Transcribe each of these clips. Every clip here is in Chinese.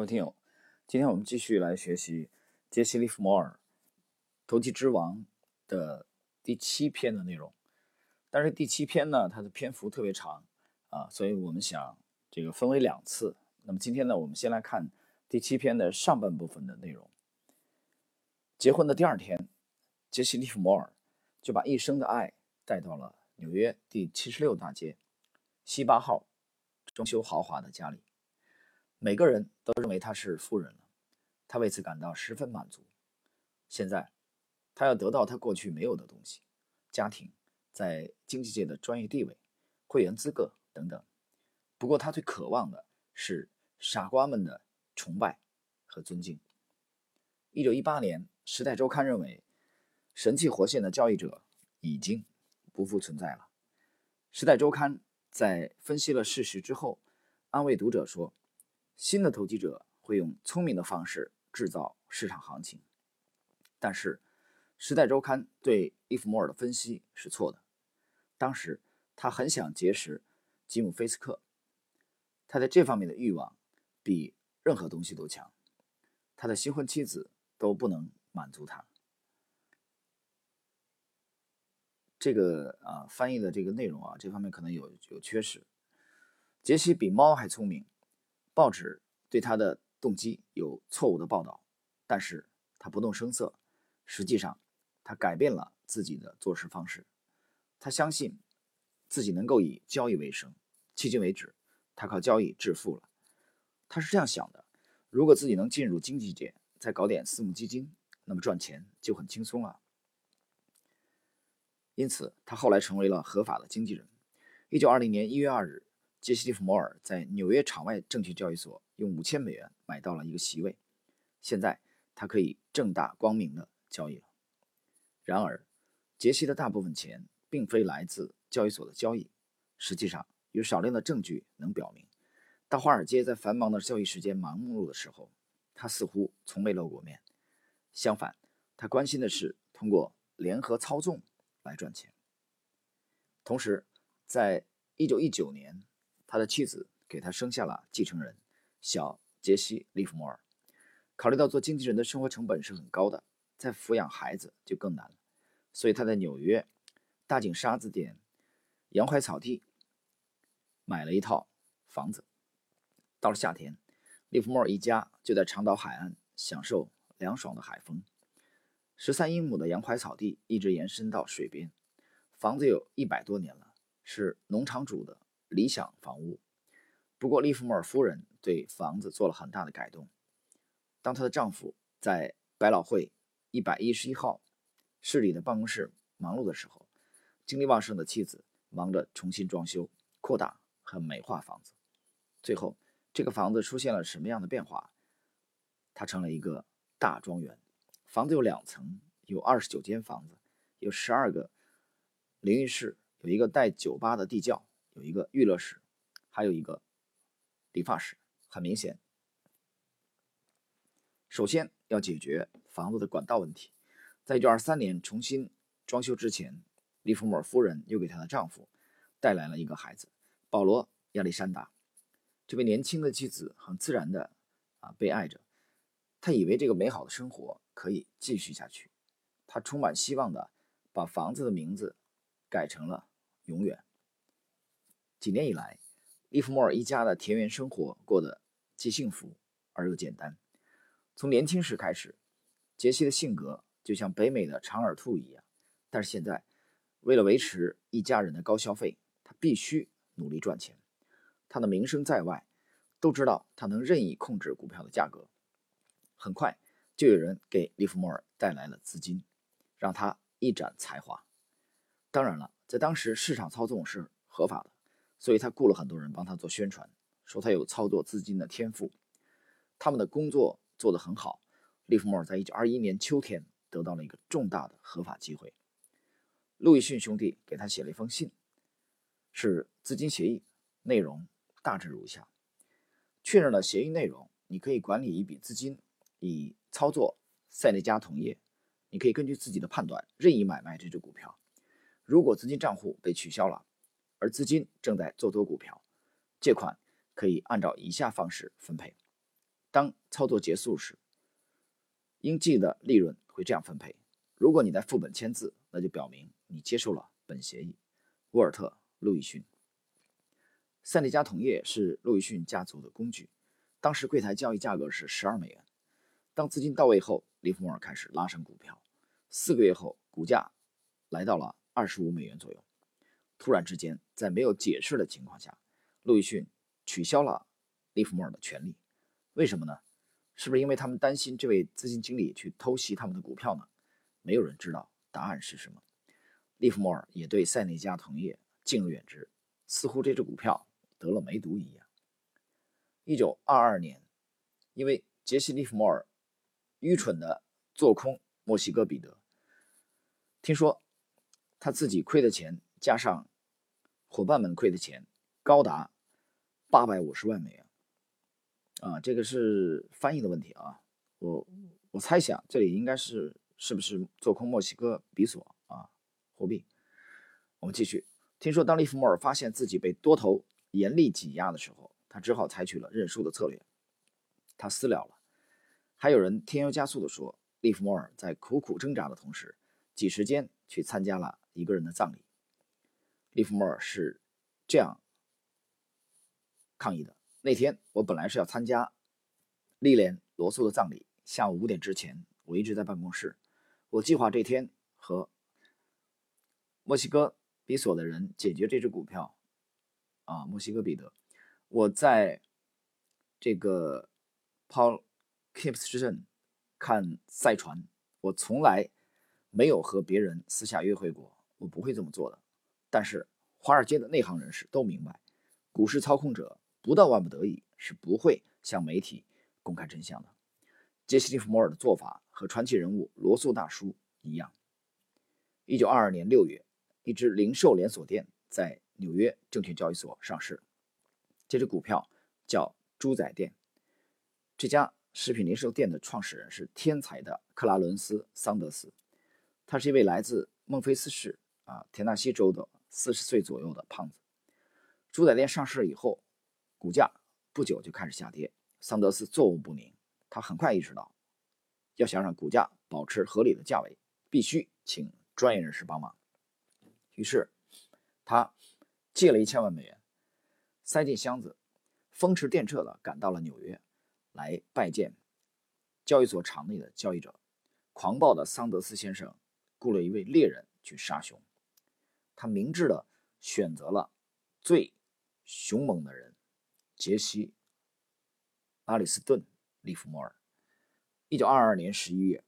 各位听友，今天我们继续来学习杰西·利弗摩尔《投机之王》的第七篇的内容。但是第七篇呢，它的篇幅特别长啊，所以我们想这个分为两次。那么今天呢，我们先来看第七篇的上半部分的内容。结婚的第二天，杰西·利弗摩尔就把一生的爱带到了纽约第七十六大街西八号装修豪华的家里。每个人都认为他是富人了，他为此感到十分满足。现在，他要得到他过去没有的东西：家庭、在经济界的专业地位、会员资格等等。不过，他最渴望的是傻瓜们的崇拜和尊敬。一九一八年，《时代周刊》认为，神气活现的交易者已经不复存在了。《时代周刊》在分析了事实之后，安慰读者说。新的投机者会用聪明的方式制造市场行情，但是《时代周刊》对伊夫莫尔的分析是错的。当时他很想结识吉姆·菲斯克，他在这方面的欲望比任何东西都强，他的新婚妻子都不能满足他。这个啊，翻译的这个内容啊，这方面可能有有缺失。杰西比猫还聪明。报纸对他的动机有错误的报道，但是他不动声色。实际上，他改变了自己的做事方式。他相信自己能够以交易为生。迄今为止，他靠交易致富了。他是这样想的：如果自己能进入经济界，再搞点私募基金，那么赚钱就很轻松了。因此，他后来成为了合法的经纪人。一九二零年一月二日。杰西·利弗摩尔在纽约场外证券交易所用五千美元买到了一个席位，现在他可以正大光明的交易了。然而，杰西的大部分钱并非来自交易所的交易。实际上，有少量的证据能表明，当华尔街在繁忙的交易时间忙碌的时候，他似乎从没露过面。相反，他关心的是通过联合操纵来赚钱。同时，在一九一九年。他的妻子给他生下了继承人，小杰西·利弗摩尔。考虑到做经纪人的生活成本是很高的，再抚养孩子就更难了，所以他在纽约大井沙子店洋槐草地买了一套房子。到了夏天，利弗莫尔一家就在长岛海岸享受凉爽的海风。十三英亩的洋槐草地一直延伸到水边，房子有一百多年了，是农场主的。理想房屋，不过利弗莫尔夫人对房子做了很大的改动。当她的丈夫在百老汇一百一十一号市里的办公室忙碌的时候，精力旺盛的妻子忙着重新装修、扩大和美化房子。最后，这个房子出现了什么样的变化？它成了一个大庄园。房子有两层，有二十九间房子，有十二个淋浴室，有一个带酒吧的地窖。有一个娱乐室，还有一个理发室。很明显，首先要解决房子的管道问题。在一九二三年重新装修之前，利弗莫尔夫人又给她的丈夫带来了一个孩子——保罗·亚历山大。这位年轻的妻子很自然的啊被爱着，她以为这个美好的生活可以继续下去。她充满希望的把房子的名字改成了“永远”。几年以来，利弗莫尔一家的田园生活过得既幸福而又简单。从年轻时开始，杰西的性格就像北美的长耳兔一样。但是现在，为了维持一家人的高消费，他必须努力赚钱。他的名声在外，都知道他能任意控制股票的价格。很快，就有人给利弗莫尔带来了资金，让他一展才华。当然了，在当时，市场操纵是合法的。所以他雇了很多人帮他做宣传，说他有操作资金的天赋。他们的工作做得很好。利弗莫尔在1921年秋天得到了一个重大的合法机会。路易逊兄弟给他写了一封信，是资金协议，内容大致如下：确认了协议内容，你可以管理一笔资金，以操作塞内加铜业。你可以根据自己的判断任意买卖这只股票。如果资金账户被取消了，而资金正在做多股票，借款可以按照以下方式分配：当操作结束时，应计的利润会这样分配。如果你在副本签字，那就表明你接受了本协议。沃尔特·路易逊，塞利加同业是路易逊家族的工具。当时柜台交易价格是十二美元。当资金到位后，利弗莫尔开始拉升股票。四个月后，股价来到了二十五美元左右。突然之间，在没有解释的情况下，路易逊取消了利弗莫尔的权利。为什么呢？是不是因为他们担心这位资金经理去偷袭他们的股票呢？没有人知道答案是什么。利弗莫尔也对塞内加同业敬而远之，似乎这只股票得了梅毒一样。一九二二年，因为杰西·利弗莫尔愚蠢的做空墨西哥彼得，听说他自己亏的钱加上伙伴们亏的钱高达八百五十万美元。啊，这个是翻译的问题啊，我我猜想这里应该是是不是做空墨西哥比索啊货币？我们继续。听说当利弗莫尔发现自己被多头严厉挤压的时候，他只好采取了认输的策略，他私了了。还有人添油加醋地说，利弗莫尔在苦苦挣扎的同时，挤时间去参加了一个人的葬礼。利弗莫尔是这样抗议的。那天我本来是要参加莉莲·罗素的葬礼，下午五点之前我一直在办公室。我计划这天和墨西哥比索的人解决这只股票。啊，墨西哥彼得，我在这个 Paul Kips 之镇看赛船。我从来没有和别人私下约会过，我不会这么做的。但是华尔街的内行人士都明白，股市操控者。不到万不得已，是不会向媒体公开真相的。杰西·利弗莫尔的做法和传奇人物罗素大叔一样。一九二二年六月，一只零售连锁店在纽约证券交易所上市，这只股票叫猪仔店。这家食品零售店的创始人是天才的克拉伦斯·桑德斯，他是一位来自孟菲斯市啊田纳西州的四十岁左右的胖子。猪仔店上市以后。股价不久就开始下跌，桑德斯坐卧不宁。他很快意识到，要想让股价保持合理的价位，必须请专业人士帮忙。于是，他借了一千万美元，塞进箱子，风驰电掣地赶到了纽约，来拜见交易所场内的交易者。狂暴的桑德斯先生雇了一位猎人去杀熊，他明智地选择了最凶猛的人。杰西·阿里斯顿·利弗莫尔，一九二二年十一月，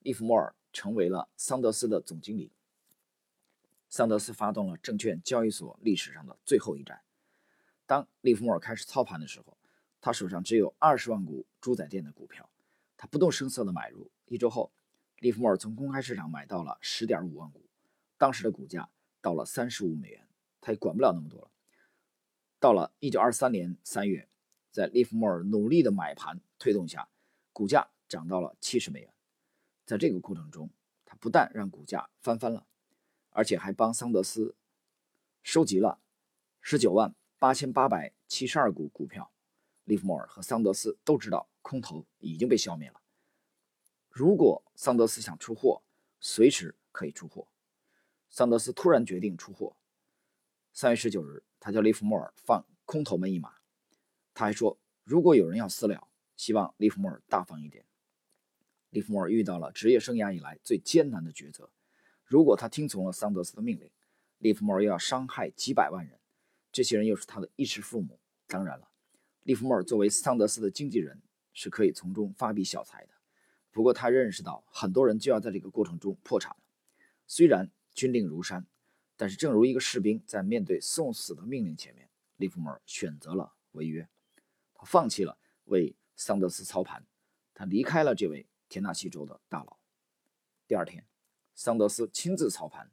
利弗莫尔成为了桑德斯的总经理。桑德斯发动了证券交易所历史上的最后一战。当利弗莫尔开始操盘的时候，他手上只有二十万股猪仔店的股票，他不动声色地买入。一周后，利弗莫尔从公开市场买到了十点五万股，当时的股价到了三十五美元，他也管不了那么多了。到了一九二三年三月，在利弗莫尔努力的买盘推动下，股价涨到了七十美元。在这个过程中，他不但让股价翻番了，而且还帮桑德斯收集了十九万八千八百七十二股股票。利弗莫尔和桑德斯都知道空头已经被消灭了。如果桑德斯想出货，随时可以出货。桑德斯突然决定出货。三月十九日。他叫利弗莫尔放空头们一马，他还说，如果有人要私了，希望利弗莫尔大方一点。利弗莫尔遇到了职业生涯以来最艰难的抉择：如果他听从了桑德斯的命令，利弗莫尔又要伤害几百万人，这些人又是他的衣食父母。当然了，利弗莫尔作为桑德斯的经纪人是可以从中发笔小财的。不过他认识到，很多人就要在这个过程中破产了。虽然军令如山。但是，正如一个士兵在面对送死的命令前面，利弗莫尔选择了违约，他放弃了为桑德斯操盘，他离开了这位田纳西州的大佬。第二天，桑德斯亲自操盘，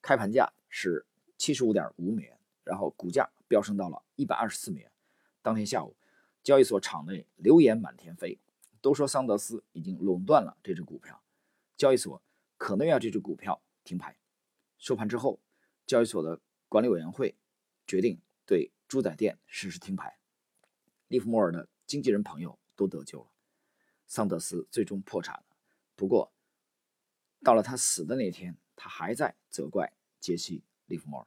开盘价是七十五点五美元，然后股价飙升到了一百二十四美元。当天下午，交易所场内流言满天飞，都说桑德斯已经垄断了这只股票，交易所可能要这只股票停牌。收盘之后。交易所的管理委员会决定对猪仔店实施停牌。利弗莫尔的经纪人朋友都得救了。桑德斯最终破产了，不过到了他死的那天，他还在责怪杰西·利弗莫尔。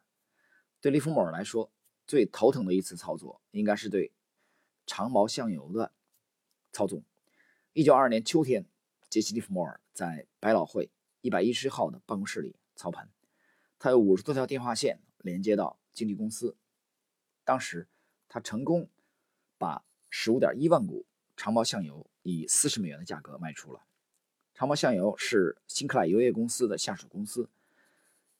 对利弗莫尔来说，最头疼的一次操作应该是对长毛象油的操纵。一九二二年秋天，杰西·利弗莫尔在百老汇一百一十号的办公室里操盘，他有五十多条电话线连接到经纪公司。当时，他成功把十五点一万股长毛象油以四十美元的价格卖出了。长毛象油是辛克莱油业公司的下属公司。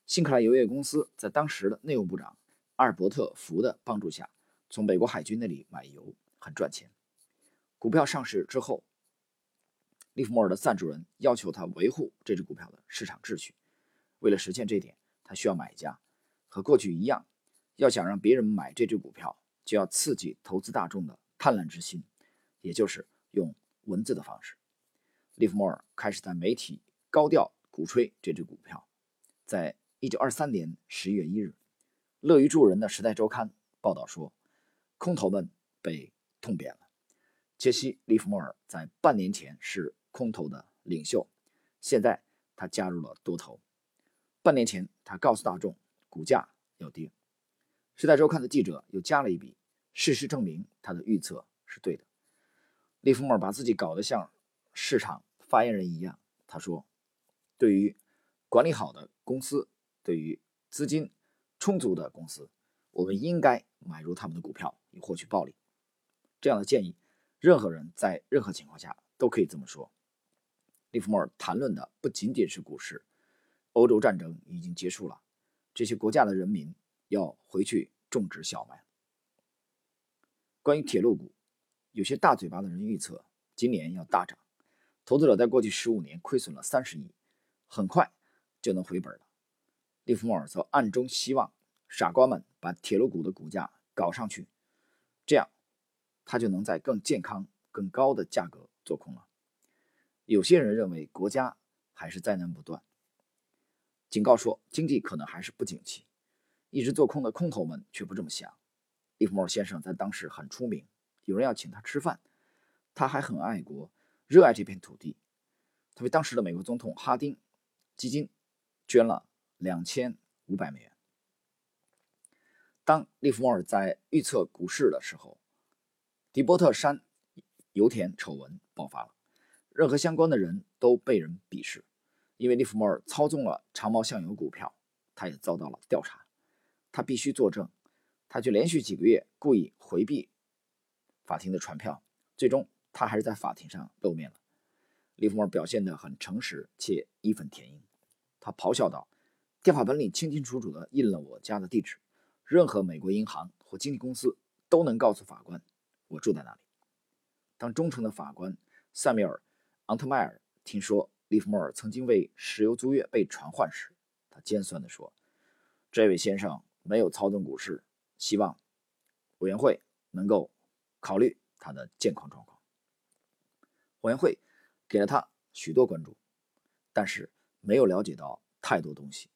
辛克莱油业公司在当时的内务部长阿尔伯特·福的帮助下，从美国海军那里买油，很赚钱。股票上市之后，利弗莫尔的赞助人要求他维护这只股票的市场秩序。为了实现这点，他需要买家。和过去一样，要想让别人买这只股票，就要刺激投资大众的贪婪之心，也就是用文字的方式。利弗莫尔开始在媒体高调鼓吹这只股票，在。一九二三年十一月一日，乐于助人的《时代周刊》报道说，空头们被痛扁了。杰西·利弗莫尔在半年前是空头的领袖，现在他加入了多头。半年前，他告诉大众股价要跌。《时代周刊》的记者又加了一笔，事实证明他的预测是对的。利弗莫尔把自己搞得像市场发言人一样，他说：“对于管理好的公司。”对于资金充足的公司，我们应该买入他们的股票以获取暴利。这样的建议，任何人在任何情况下都可以这么说。利弗莫尔谈论的不仅仅是股市，欧洲战争已经结束了，这些国家的人民要回去种植小麦。关于铁路股，有些大嘴巴的人预测今年要大涨，投资者在过去十五年亏损了三十亿，很快就能回本了。利弗莫尔则暗中希望傻瓜们把铁路股的股价搞上去，这样他就能在更健康、更高的价格做空了。有些人认为国家还是灾难不断，警告说经济可能还是不景气。一直做空的空头们却不这么想。利弗莫尔先生在当时很出名，有人要请他吃饭，他还很爱国，热爱这片土地。他为当时的美国总统哈丁基金捐了。两千五百美元。当利弗莫尔在预测股市的时候，迪波特山油田丑闻爆发了，任何相关的人都被人鄙视，因为利弗莫尔操纵了长毛象油股票，他也遭到了调查，他必须作证，他却连续几个月故意回避法庭的传票，最终他还是在法庭上露面了。利弗莫尔表现得很诚实且义愤填膺，他咆哮道。电话本里清清楚楚地印了我家的地址，任何美国银行或经纪公司都能告诉法官我住在哪里。当忠诚的法官塞米尔·昂特迈尔听说利弗莫尔曾经为石油租约被传唤时，他尖酸地说：“这位先生没有操纵股市，希望委员会能够考虑他的健康状况。”委员会给了他许多关注，但是没有了解到太多东西。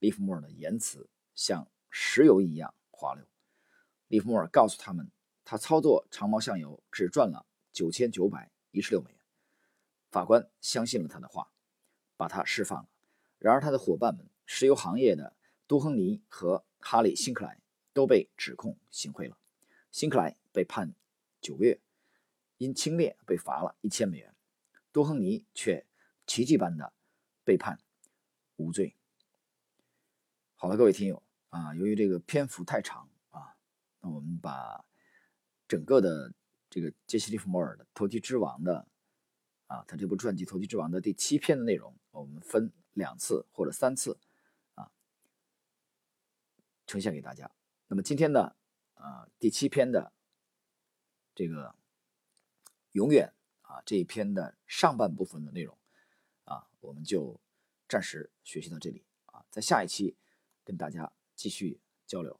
利弗莫尔的言辞像石油一样滑溜。利弗莫尔告诉他们，他操作长毛象油只赚了九千九百一十六美元。法官相信了他的话，把他释放了。然而，他的伙伴们，石油行业的都亨尼和哈里·辛克莱都被指控行贿了。辛克莱被判九个月，因轻蔑被罚了一千美元。多亨尼却奇迹般的被判无罪。好了，各位听友啊，由于这个篇幅太长啊，那我们把整个的这个杰西·利弗莫尔的《投机之王》的啊，他这部传记《投机之王》的第七篇的内容，我们分两次或者三次啊呈现给大家。那么今天的啊第七篇的这个永远啊这一篇的上半部分的内容啊，我们就暂时学习到这里啊，在下一期。跟大家继续交流。